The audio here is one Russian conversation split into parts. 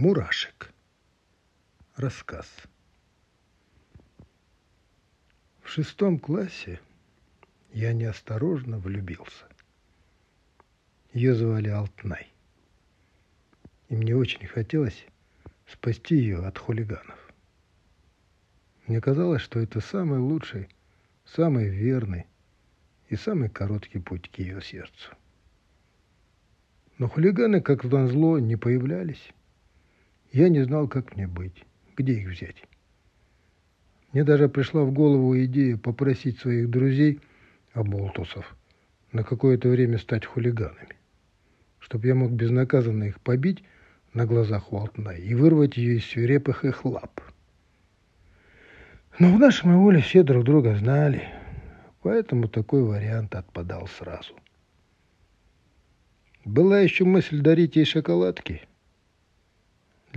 Мурашек. Рассказ. В шестом классе я неосторожно влюбился. Ее звали Алтнай. И мне очень хотелось спасти ее от хулиганов. Мне казалось, что это самый лучший, самый верный и самый короткий путь к ее сердцу. Но хулиганы, как зло, не появлялись. Я не знал, как мне быть, где их взять. Мне даже пришла в голову идея попросить своих друзей, оболтусов, на какое-то время стать хулиганами, чтобы я мог безнаказанно их побить на глазах у и вырвать ее из свирепых их лап. Но в нашем воле все друг друга знали, поэтому такой вариант отпадал сразу. Была еще мысль дарить ей шоколадки –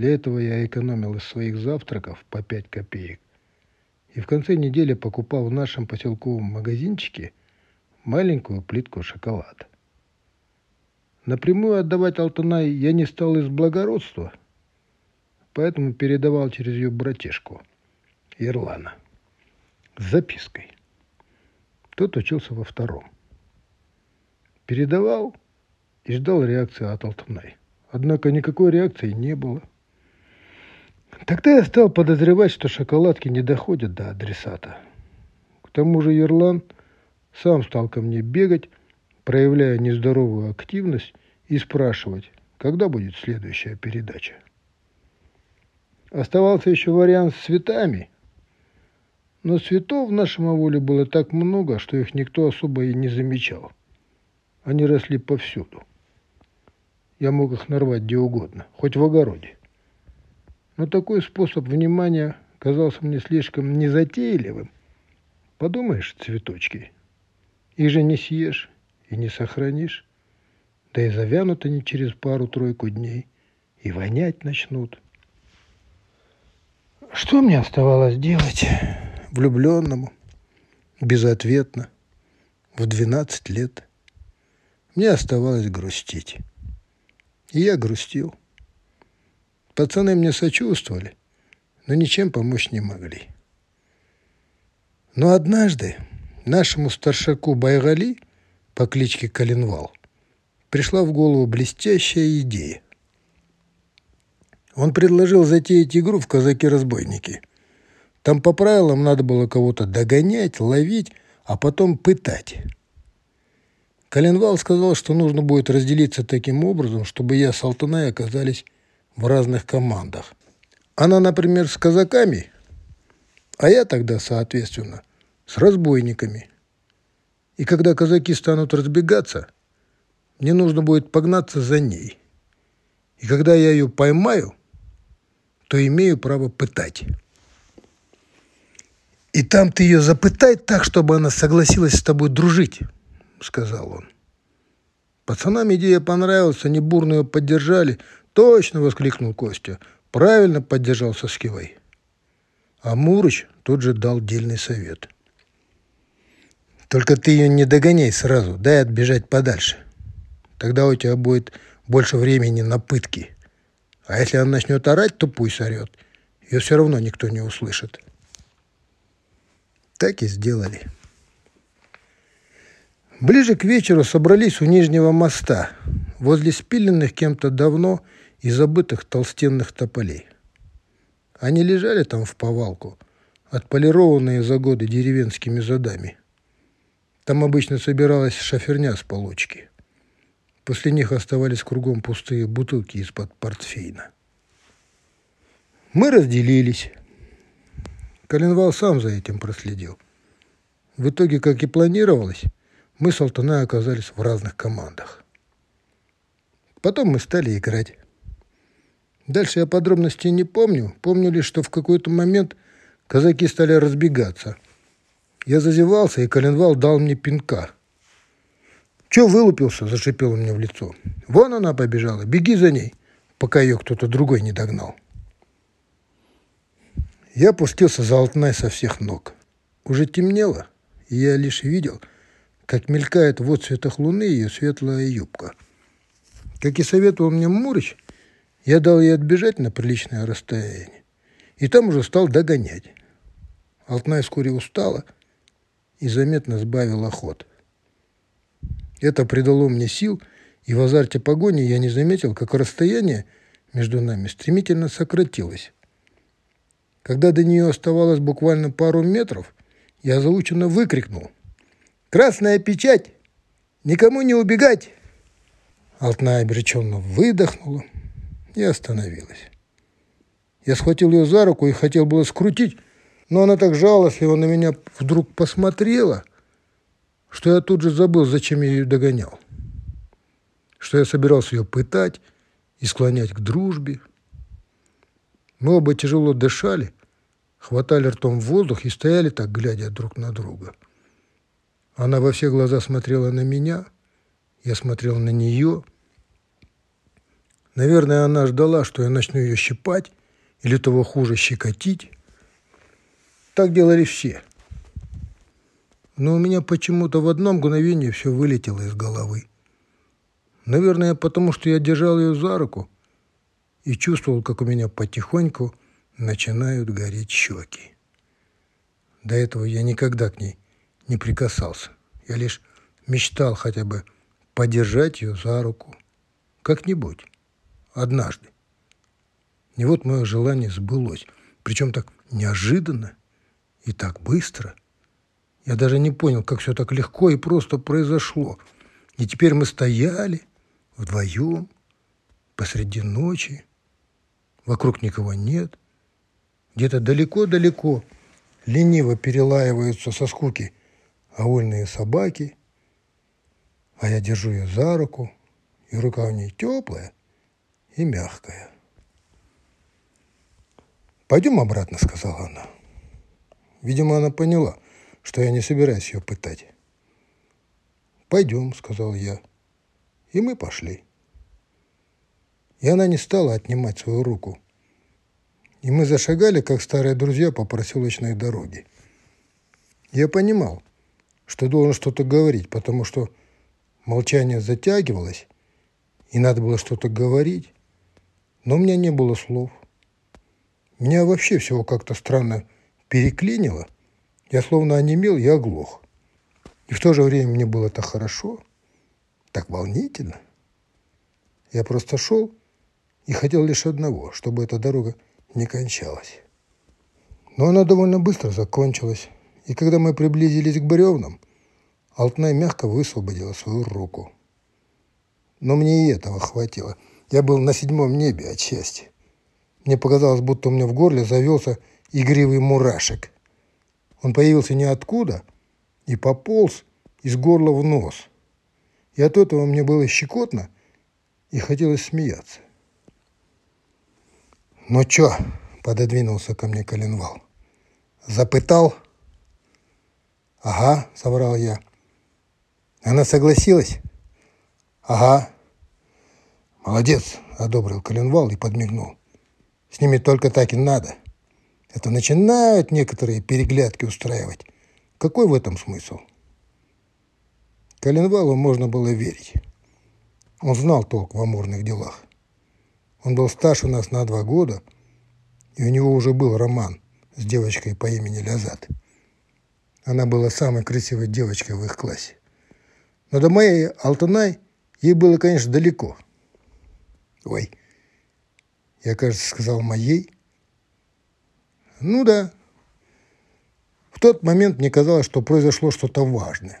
для этого я экономил из своих завтраков по 5 копеек. И в конце недели покупал в нашем поселковом магазинчике маленькую плитку шоколада. Напрямую отдавать Алтанай я не стал из благородства, поэтому передавал через ее братишку, Ирлана, с запиской. Тот учился во втором. Передавал и ждал реакции от Алтанай. Однако никакой реакции не было. Тогда я стал подозревать, что шоколадки не доходят до адресата. К тому же Ерлан сам стал ко мне бегать, проявляя нездоровую активность и спрашивать, когда будет следующая передача. Оставался еще вариант с цветами, но цветов в нашем аволе было так много, что их никто особо и не замечал. Они росли повсюду. Я мог их нарвать где угодно, хоть в огороде. Но такой способ внимания казался мне слишком незатейливым. Подумаешь, цветочки, их же не съешь и не сохранишь. Да и завянут они через пару-тройку дней и вонять начнут. Что мне оставалось делать влюбленному, безответно, в 12 лет? Мне оставалось грустить. И я грустил. Пацаны мне сочувствовали, но ничем помочь не могли. Но однажды нашему старшаку Байгали по кличке Калинвал пришла в голову блестящая идея. Он предложил затеять игру в «Казаки-разбойники». Там по правилам надо было кого-то догонять, ловить, а потом пытать. Коленвал сказал, что нужно будет разделиться таким образом, чтобы я с Алтанай оказались в разных командах. Она, например, с казаками, а я тогда, соответственно, с разбойниками. И когда казаки станут разбегаться, мне нужно будет погнаться за ней. И когда я ее поймаю, то имею право пытать. И там ты ее запытай так, чтобы она согласилась с тобой дружить, сказал он. Пацанам идея понравилась, они бурно ее поддержали, «Точно!» — воскликнул Костя. «Правильно поддержал Соскивой». А Мурыч тут же дал дельный совет. «Только ты ее не догоняй сразу, дай отбежать подальше. Тогда у тебя будет больше времени на пытки. А если она начнет орать, то пусть орет. Ее все равно никто не услышит». Так и сделали. Ближе к вечеру собрались у Нижнего моста, возле спиленных кем-то давно и забытых толстенных тополей. Они лежали там в повалку, отполированные за годы деревенскими задами. Там обычно собиралась шоферня с полочки. После них оставались кругом пустые бутылки из-под портфейна. Мы разделились. Коленвал сам за этим проследил. В итоге, как и планировалось, мы с Алтаной оказались в разных командах. Потом мы стали играть. Дальше я подробностей не помню. Помню лишь, что в какой-то момент казаки стали разбегаться. Я зазевался, и коленвал дал мне пинка. «Че вылупился?» – зашипел мне в лицо. «Вон она побежала, беги за ней, пока ее кто-то другой не догнал». Я пустился за Алтнай со всех ног. Уже темнело, и я лишь видел, как мелькает в отцветах луны ее светлая юбка. Как и советовал мне Мурыч, Я дал ей отбежать на приличное расстояние, и там уже стал догонять. Алтная вскоре устала и заметно сбавила ход. Это придало мне сил, и в азарте погони я не заметил, как расстояние между нами стремительно сократилось. Когда до нее оставалось буквально пару метров, я заученно выкрикнул. «Красная печать! Никому не убегать!» Алтная обреченно выдохнула и остановилась. Я схватил ее за руку и хотел было скрутить, но она так жалостливо на меня вдруг посмотрела, что я тут же забыл, зачем я ее догонял. Что я собирался ее пытать и склонять к дружбе. Мы оба тяжело дышали, хватали ртом воздух и стояли так, глядя друг на друга. Она во все глаза смотрела на меня, я смотрел на нее. Наверное, она ждала, что я начну ее щипать или того хуже щекотить. Так делали все. Но у меня почему-то в одно мгновение все вылетело из головы. Наверное, потому что я держал ее за руку и чувствовал, как у меня потихоньку начинают гореть щеки. До этого я никогда к ней не прикасался. Я лишь мечтал хотя бы подержать ее за руку. Как-нибудь. Однажды. И вот мое желание сбылось. Причем так неожиданно и так быстро. Я даже не понял, как все так легко и просто произошло. И теперь мы стояли вдвоем посреди ночи. Вокруг никого нет. Где-то далеко-далеко лениво перелаиваются со скуки овольные собаки, а я держу ее за руку, и рука у нее теплая и мягкая. «Пойдем обратно», — сказала она. Видимо, она поняла, что я не собираюсь ее пытать. «Пойдем», — сказал я. И мы пошли. И она не стала отнимать свою руку. И мы зашагали, как старые друзья, по проселочной дороге. Я понимал, что должен что-то говорить, потому что молчание затягивалось, и надо было что-то говорить, но у меня не было слов. Меня вообще всего как-то странно переклинило. Я словно онемел и оглох. И в то же время мне было так хорошо, так волнительно. Я просто шел и хотел лишь одного, чтобы эта дорога не кончалась. Но она довольно быстро закончилась, и когда мы приблизились к бревнам, Алтнай мягко высвободила свою руку. Но мне и этого хватило. Я был на седьмом небе от счастья. Мне показалось, будто у меня в горле завелся игривый мурашек. Он появился ниоткуда и пополз из горла в нос. И от этого мне было щекотно и хотелось смеяться. «Ну чё?» – пододвинулся ко мне коленвал. «Запытал?» «Ага», – соврал я. «Она согласилась?» «Ага». «Молодец», – одобрил коленвал и подмигнул. «С ними только так и надо. Это начинают некоторые переглядки устраивать. Какой в этом смысл?» Коленвалу можно было верить. Он знал толк в амурных делах. Он был старше нас на два года, и у него уже был роман с девочкой по имени Лязат. Она была самой красивой девочкой в их классе. Но до моей Алтанай ей было, конечно, далеко. Ой, я, кажется, сказал моей. Ну да. В тот момент мне казалось, что произошло что-то важное,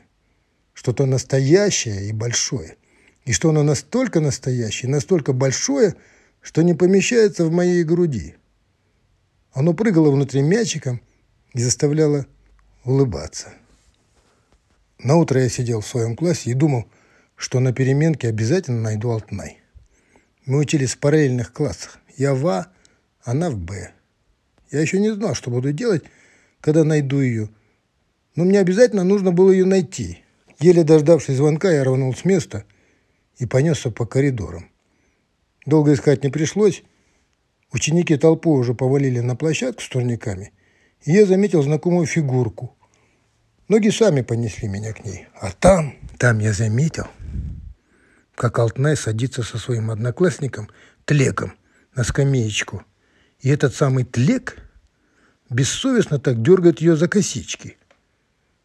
что-то настоящее и большое. И что оно настолько настоящее, настолько большое – что не помещается в моей груди. Оно прыгало внутри мячиком и заставляло улыбаться. На утро я сидел в своем классе и думал, что на переменке обязательно найду Алтнай. Мы учились в параллельных классах. Я в А, она в Б. Я еще не знал, что буду делать, когда найду ее. Но мне обязательно нужно было ее найти. Еле дождавшись звонка, я рванул с места и понесся по коридорам. Долго искать не пришлось. Ученики толпу уже повалили на площадку с турниками, и я заметил знакомую фигурку. Ноги сами понесли меня к ней. А там, там я заметил, как Алтнай садится со своим одноклассником Тлеком на скамеечку, и этот самый тлек бессовестно так дергает ее за косички.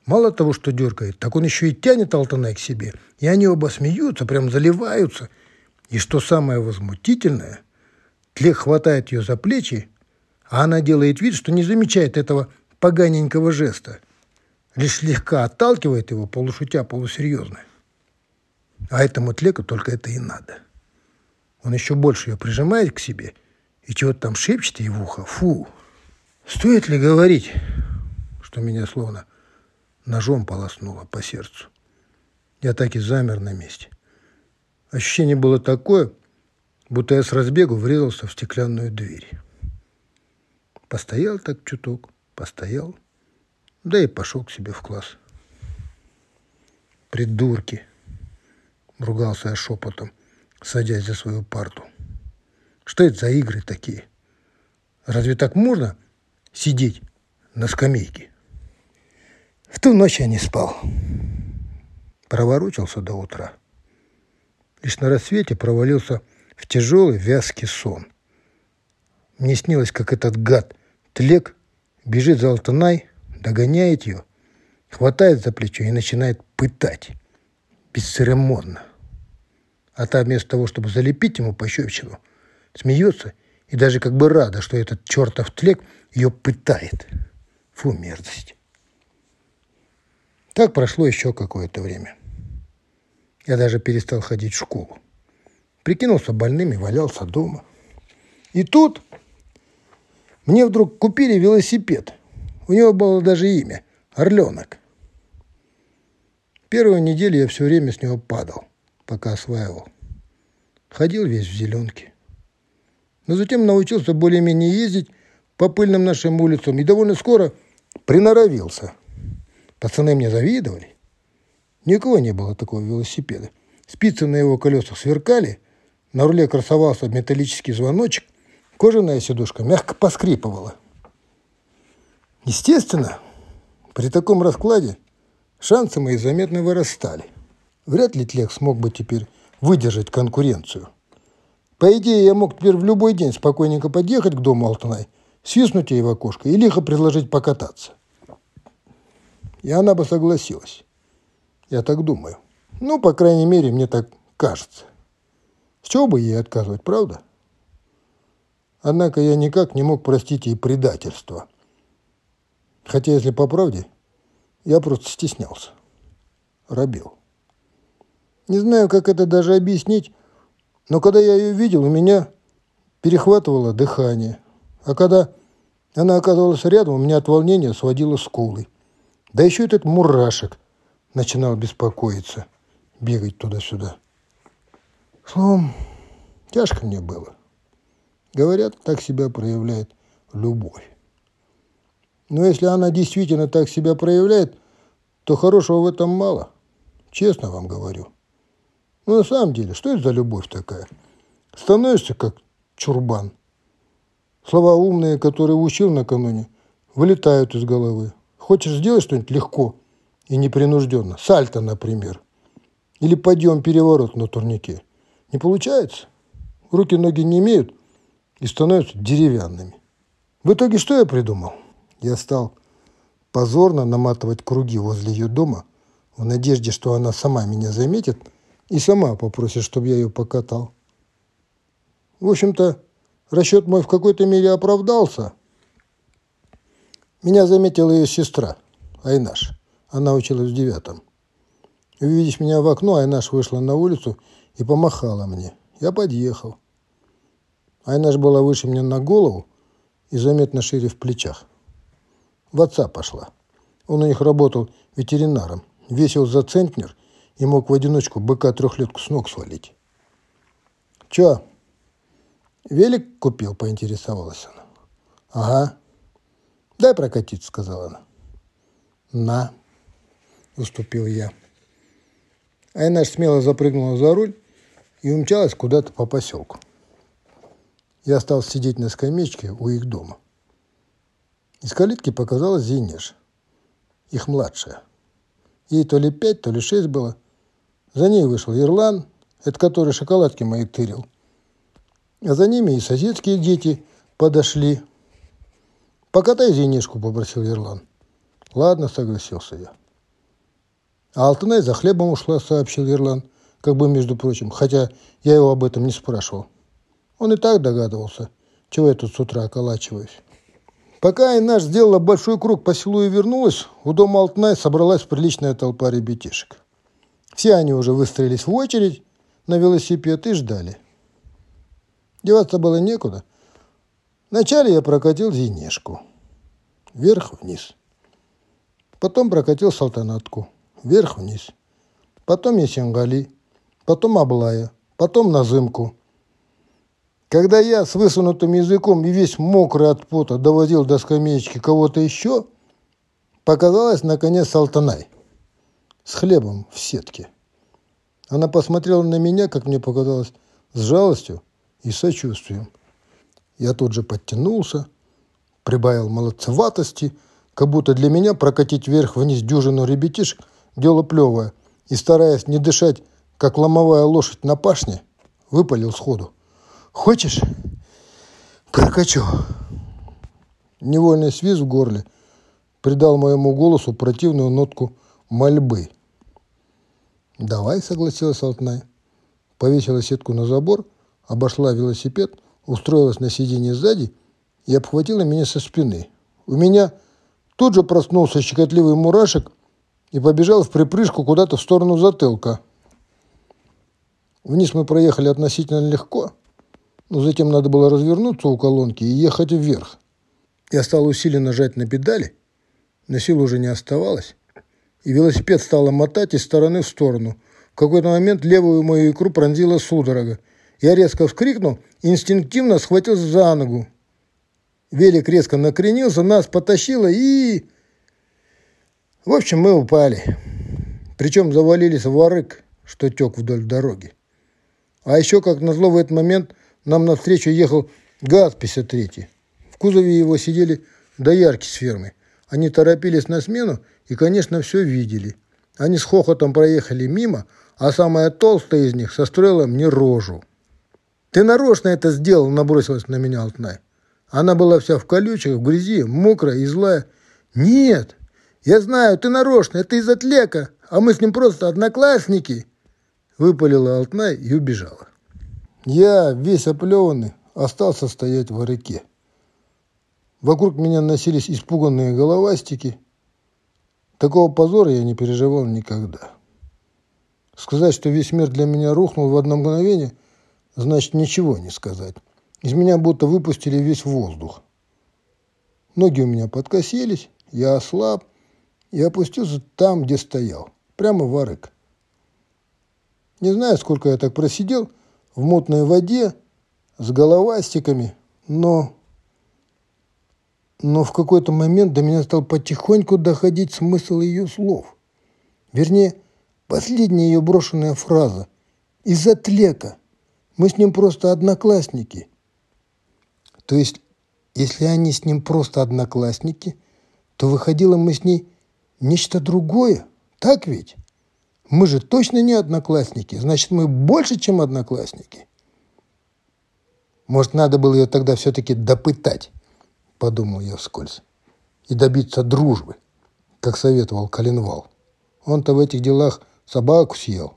Мало того, что дергает, так он еще и тянет Алтанай к себе, и они оба смеются, прям заливаются. И что самое возмутительное, тлек хватает ее за плечи, а она делает вид, что не замечает этого поганенького жеста, лишь слегка отталкивает его, полушутя, полусерьезно. А этому тлеку только это и надо. Он еще больше ее прижимает к себе и чего-то там шепчет ей в ухо. Фу! Стоит ли говорить, что меня словно ножом полоснуло по сердцу? Я так и замер на месте. Ощущение было такое, будто я с разбегу врезался в стеклянную дверь. Постоял так чуток, постоял, да и пошел к себе в класс. Придурки! Ругался я шепотом, садясь за свою парту. Что это за игры такие? Разве так можно сидеть на скамейке? В ту ночь я не спал. Проворочился до утра. Лишь на рассвете провалился в тяжелый вязкий сон. Мне снилось, как этот гад, Тлек, бежит за Алтанай, догоняет ее, хватает за плечо и начинает пытать бесцеремонно. А та вместо того, чтобы залепить ему пощечину, смеется и даже как бы рада, что этот чертов тлек ее пытает. Фу, мерзость. Так прошло еще какое-то время. Я даже перестал ходить в школу. Прикинулся больным и валялся дома. И тут мне вдруг купили велосипед. У него было даже имя – Орленок. Первую неделю я все время с него падал, пока осваивал. Ходил весь в зеленке. Но затем научился более-менее ездить по пыльным нашим улицам и довольно скоро приноровился. Пацаны мне завидовали. Никого не было такого велосипеда. Спицы на его колесах сверкали, на руле красовался металлический звоночек, кожаная сидушка мягко поскрипывала. Естественно, при таком раскладе шансы мои заметно вырастали. Вряд ли Тлех смог бы теперь выдержать конкуренцию. По идее, я мог теперь в любой день спокойненько подъехать к дому Алтанай, свистнуть ей в окошко и лихо предложить покататься. И она бы согласилась. Я так думаю. Ну, по крайней мере, мне так кажется. С чего бы ей отказывать, правда? Однако я никак не мог простить ей предательство. Хотя, если по правде, я просто стеснялся. Робил. Не знаю, как это даже объяснить, но когда я ее видел, у меня перехватывало дыхание. А когда она оказалась рядом, у меня от волнения сводило скулы. Да еще этот мурашек начинал беспокоиться, бегать туда-сюда. Словом, тяжко мне было. Говорят, так себя проявляет любовь. Но если она действительно так себя проявляет, то хорошего в этом мало. Честно вам говорю. Ну, на самом деле, что это за любовь такая? Становишься как чурбан. Слова умные, которые учил накануне, вылетают из головы. Хочешь сделать что-нибудь легко и непринужденно. Сальто, например. Или подъем-переворот на турнике. Не получается. Руки-ноги не имеют и становятся деревянными. В итоге что я придумал? Я стал позорно наматывать круги возле ее дома в надежде, что она сама меня заметит и сама попросит, чтобы я ее покатал. В общем-то, расчет мой в какой-то мере оправдался. Меня заметила ее сестра, Айнаш. Она училась в девятом. Увидев меня в окно, Айнаш вышла на улицу и помахала мне. Я подъехал. Айнаш была выше меня на голову и заметно шире в плечах. В отца пошла. Он у них работал ветеринаром, весил за центнер и мог в одиночку быка трехлетку с ног свалить. «Чё, велик купил?» – поинтересовалась она. «Ага. Дай прокатиться», – сказала она. «На», – уступил я. Айнаш смело запрыгнула за руль и умчалась куда-то по поселку. Я стал сидеть на скамеечке у их дома. Из калитки показалась Зинеж, их младшая. Ей то ли пять, то ли шесть было. За ней вышел Ирлан, это который шоколадки мои тырил. А за ними и соседские дети подошли. «Покатай зенишку», – попросил Ерлан. «Ладно», – согласился я. А Алтынай за хлебом ушла, сообщил Ерлан, как бы между прочим, хотя я его об этом не спрашивал. Он и так догадывался, чего я тут с утра околачиваюсь. Пока Инаш сделала большой круг по селу и вернулась, у дома Алтнай собралась приличная толпа ребятишек. Все они уже выстроились в очередь на велосипед и ждали. Деваться было некуда. Вначале я прокатил зенешку. Вверх-вниз. Потом прокатил салтанатку. Вверх-вниз. Потом Есенгали. Потом Аблая. Потом Назымку. Когда я с высунутым языком и весь мокрый от пота доводил до скамеечки кого-то еще, показалась, наконец, Салтанай с хлебом в сетке. Она посмотрела на меня, как мне показалось, с жалостью и сочувствием. Я тут же подтянулся, прибавил молодцеватости, как будто для меня прокатить вверх-вниз дюжину ребятишек – дело плевое, и, стараясь не дышать, как ломовая лошадь на пашне, выпалил сходу. Хочешь? Прокачу. Невольный свист в горле придал моему голосу противную нотку мольбы. «Давай», — согласилась Алтнай. Повесила сетку на забор, обошла велосипед, устроилась на сиденье сзади и обхватила меня со спины. У меня тут же проснулся щекотливый мурашек и побежал в припрыжку куда-то в сторону затылка. Вниз мы проехали относительно легко — но затем надо было развернуться у колонки и ехать вверх. Я стал усиленно жать на педали, но сил уже не оставалось, и велосипед стало мотать из стороны в сторону. В какой-то момент левую мою икру пронзила судорога. Я резко вскрикнул инстинктивно схватился за ногу. Велик резко накренился, нас потащило и... В общем, мы упали. Причем завалились в ворык, что тек вдоль дороги. А еще, как назло, в этот момент нам навстречу ехал ГАЗ-53. В кузове его сидели доярки с фермы. Они торопились на смену и, конечно, все видели. Они с хохотом проехали мимо, а самая толстая из них состроила мне рожу. «Ты нарочно это сделал!» – набросилась на меня Алтнай. Она была вся в колючках, в грязи, мокрая и злая. «Нет, я знаю, ты нарочно, это из отлека, а мы с ним просто одноклассники!» Выпалила Алтнай и убежала. Я, весь оплеванный, остался стоять в реке. Вокруг меня носились испуганные головастики. Такого позора я не переживал никогда. Сказать, что весь мир для меня рухнул в одно мгновение, значит ничего не сказать. Из меня будто выпустили весь воздух. Ноги у меня подкосились, я ослаб и опустился там, где стоял, прямо в арык. Не знаю, сколько я так просидел, в мутной воде с головастиками, но... Но в какой-то момент до меня стал потихоньку доходить смысл ее слов. Вернее, последняя ее брошенная фраза. Из-за тлека. Мы с ним просто одноклассники. То есть, если они с ним просто одноклассники, то выходило мы с ней нечто другое. Так ведь? Мы же точно не одноклассники, значит, мы больше, чем одноклассники. Может, надо было ее тогда все-таки допытать, подумал я вскользь, и добиться дружбы, как советовал Коленвал. Он-то в этих делах собаку съел.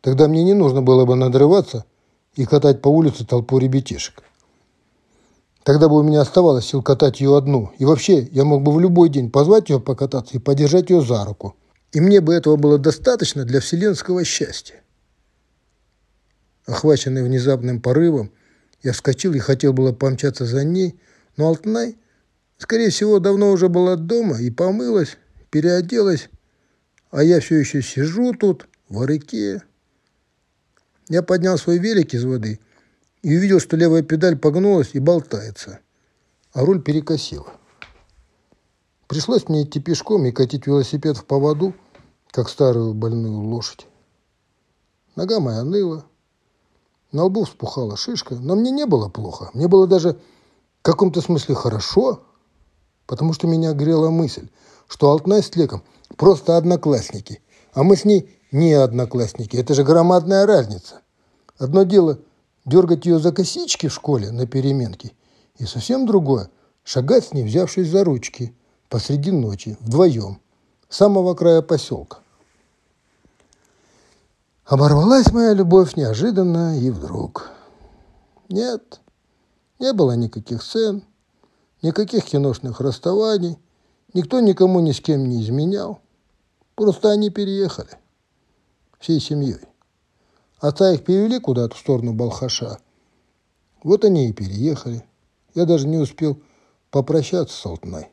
Тогда мне не нужно было бы надрываться и катать по улице толпу ребятишек. Тогда бы у меня оставалось сил катать ее одну. И вообще, я мог бы в любой день позвать ее покататься и подержать ее за руку – и мне бы этого было достаточно для вселенского счастья. Охваченный внезапным порывом, я вскочил и хотел было помчаться за ней, но Алтнай, скорее всего, давно уже была дома и помылась, переоделась, а я все еще сижу тут, в реке. Я поднял свой велик из воды и увидел, что левая педаль погнулась и болтается, а руль перекосила. Пришлось мне идти пешком и катить велосипед в поводу, как старую больную лошадь. Нога моя ныла, на лбу вспухала шишка, но мне не было плохо. Мне было даже в каком-то смысле хорошо, потому что меня грела мысль, что Алтнай с Леком просто одноклассники, а мы с ней не одноклассники. Это же громадная разница. Одно дело дергать ее за косички в школе на переменке, и совсем другое – шагать с ней, взявшись за ручки, посреди ночи, вдвоем, с самого края поселка. Оборвалась моя любовь неожиданно и вдруг. Нет, не было никаких сцен, никаких киношных расставаний, никто никому ни с кем не изменял. Просто они переехали всей семьей. Отца их перевели куда-то в сторону Балхаша. Вот они и переехали. Я даже не успел попрощаться с Алтной.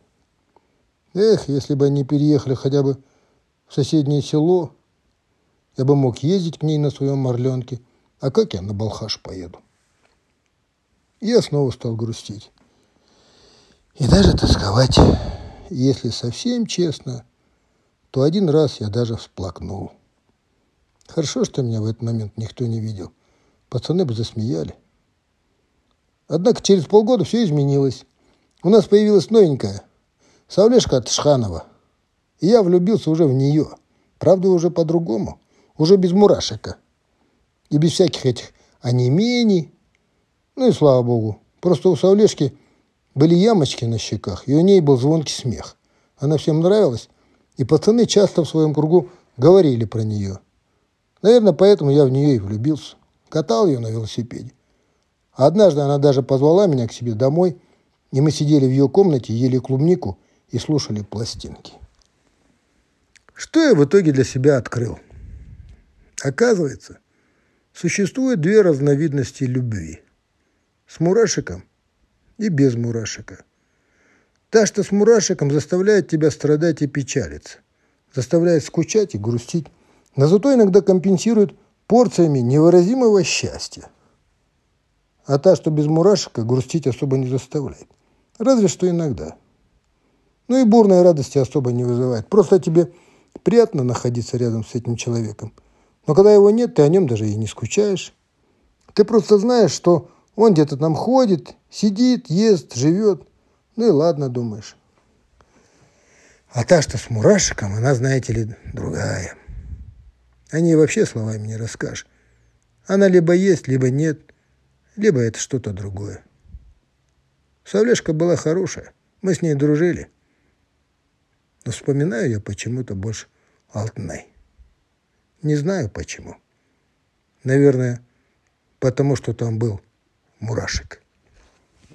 Эх, если бы они переехали хотя бы в соседнее село, я бы мог ездить к ней на своем морленке. А как я на Балхаш поеду? Я снова стал грустить. И даже тосковать. Если совсем честно, то один раз я даже всплакнул. Хорошо, что меня в этот момент никто не видел. Пацаны бы засмеяли. Однако через полгода все изменилось. У нас появилась новенькая, Савлешка Тшханова. И я влюбился уже в нее. Правда, уже по-другому. Уже без мурашека. И без всяких этих онемений. Ну и слава богу. Просто у Савлешки были ямочки на щеках, и у ней был звонкий смех. Она всем нравилась, и пацаны часто в своем кругу говорили про нее – Наверное, поэтому я в нее и влюбился. Катал ее на велосипеде. А однажды она даже позвала меня к себе домой, и мы сидели в ее комнате, ели клубнику и слушали пластинки. Что я в итоге для себя открыл? Оказывается, существует две разновидности любви. С мурашиком и без мурашика. Та, что с мурашиком, заставляет тебя страдать и печалиться, заставляет скучать и грустить, но зато иногда компенсирует порциями невыразимого счастья. А та, что без мурашек, грустить особо не заставляет. Разве что иногда. Ну и бурной радости особо не вызывает. Просто тебе приятно находиться рядом с этим человеком. Но когда его нет, ты о нем даже и не скучаешь. Ты просто знаешь, что он где-то там ходит, сидит, ест, живет. Ну и ладно, думаешь. А та, что с мурашиком, она, знаете ли, другая. О ней вообще словами не расскажешь. Она либо есть, либо нет, либо это что-то другое. Савлешка была хорошая, мы с ней дружили. Но вспоминаю я почему-то больше Алтнай. Не знаю почему. Наверное, потому что там был мурашек.